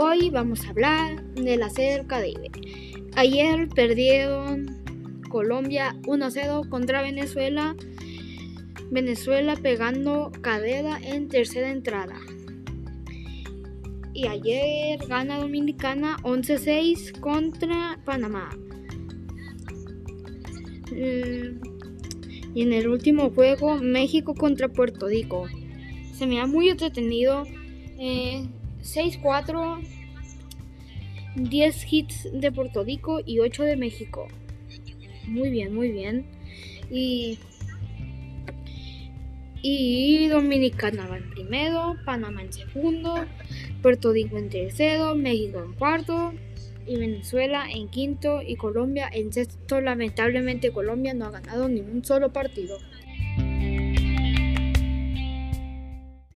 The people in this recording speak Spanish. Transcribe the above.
Hoy vamos a hablar de la Serie Caribe. Ayer perdieron Colombia 1-0 contra Venezuela. Venezuela pegando cadera en tercera entrada. Y ayer gana Dominicana 11-6 contra Panamá. Mm, y en el último juego, México contra Puerto Rico. Se me ha muy entretenido. 6-4, eh, 10 hits de Puerto Rico y 8 de México. Muy bien, muy bien. Y, y Dominicana va en primero, Panamá en segundo, Puerto Rico en tercero, México en cuarto y Venezuela en quinto y Colombia en sexto. Lamentablemente Colombia no ha ganado ni un solo partido.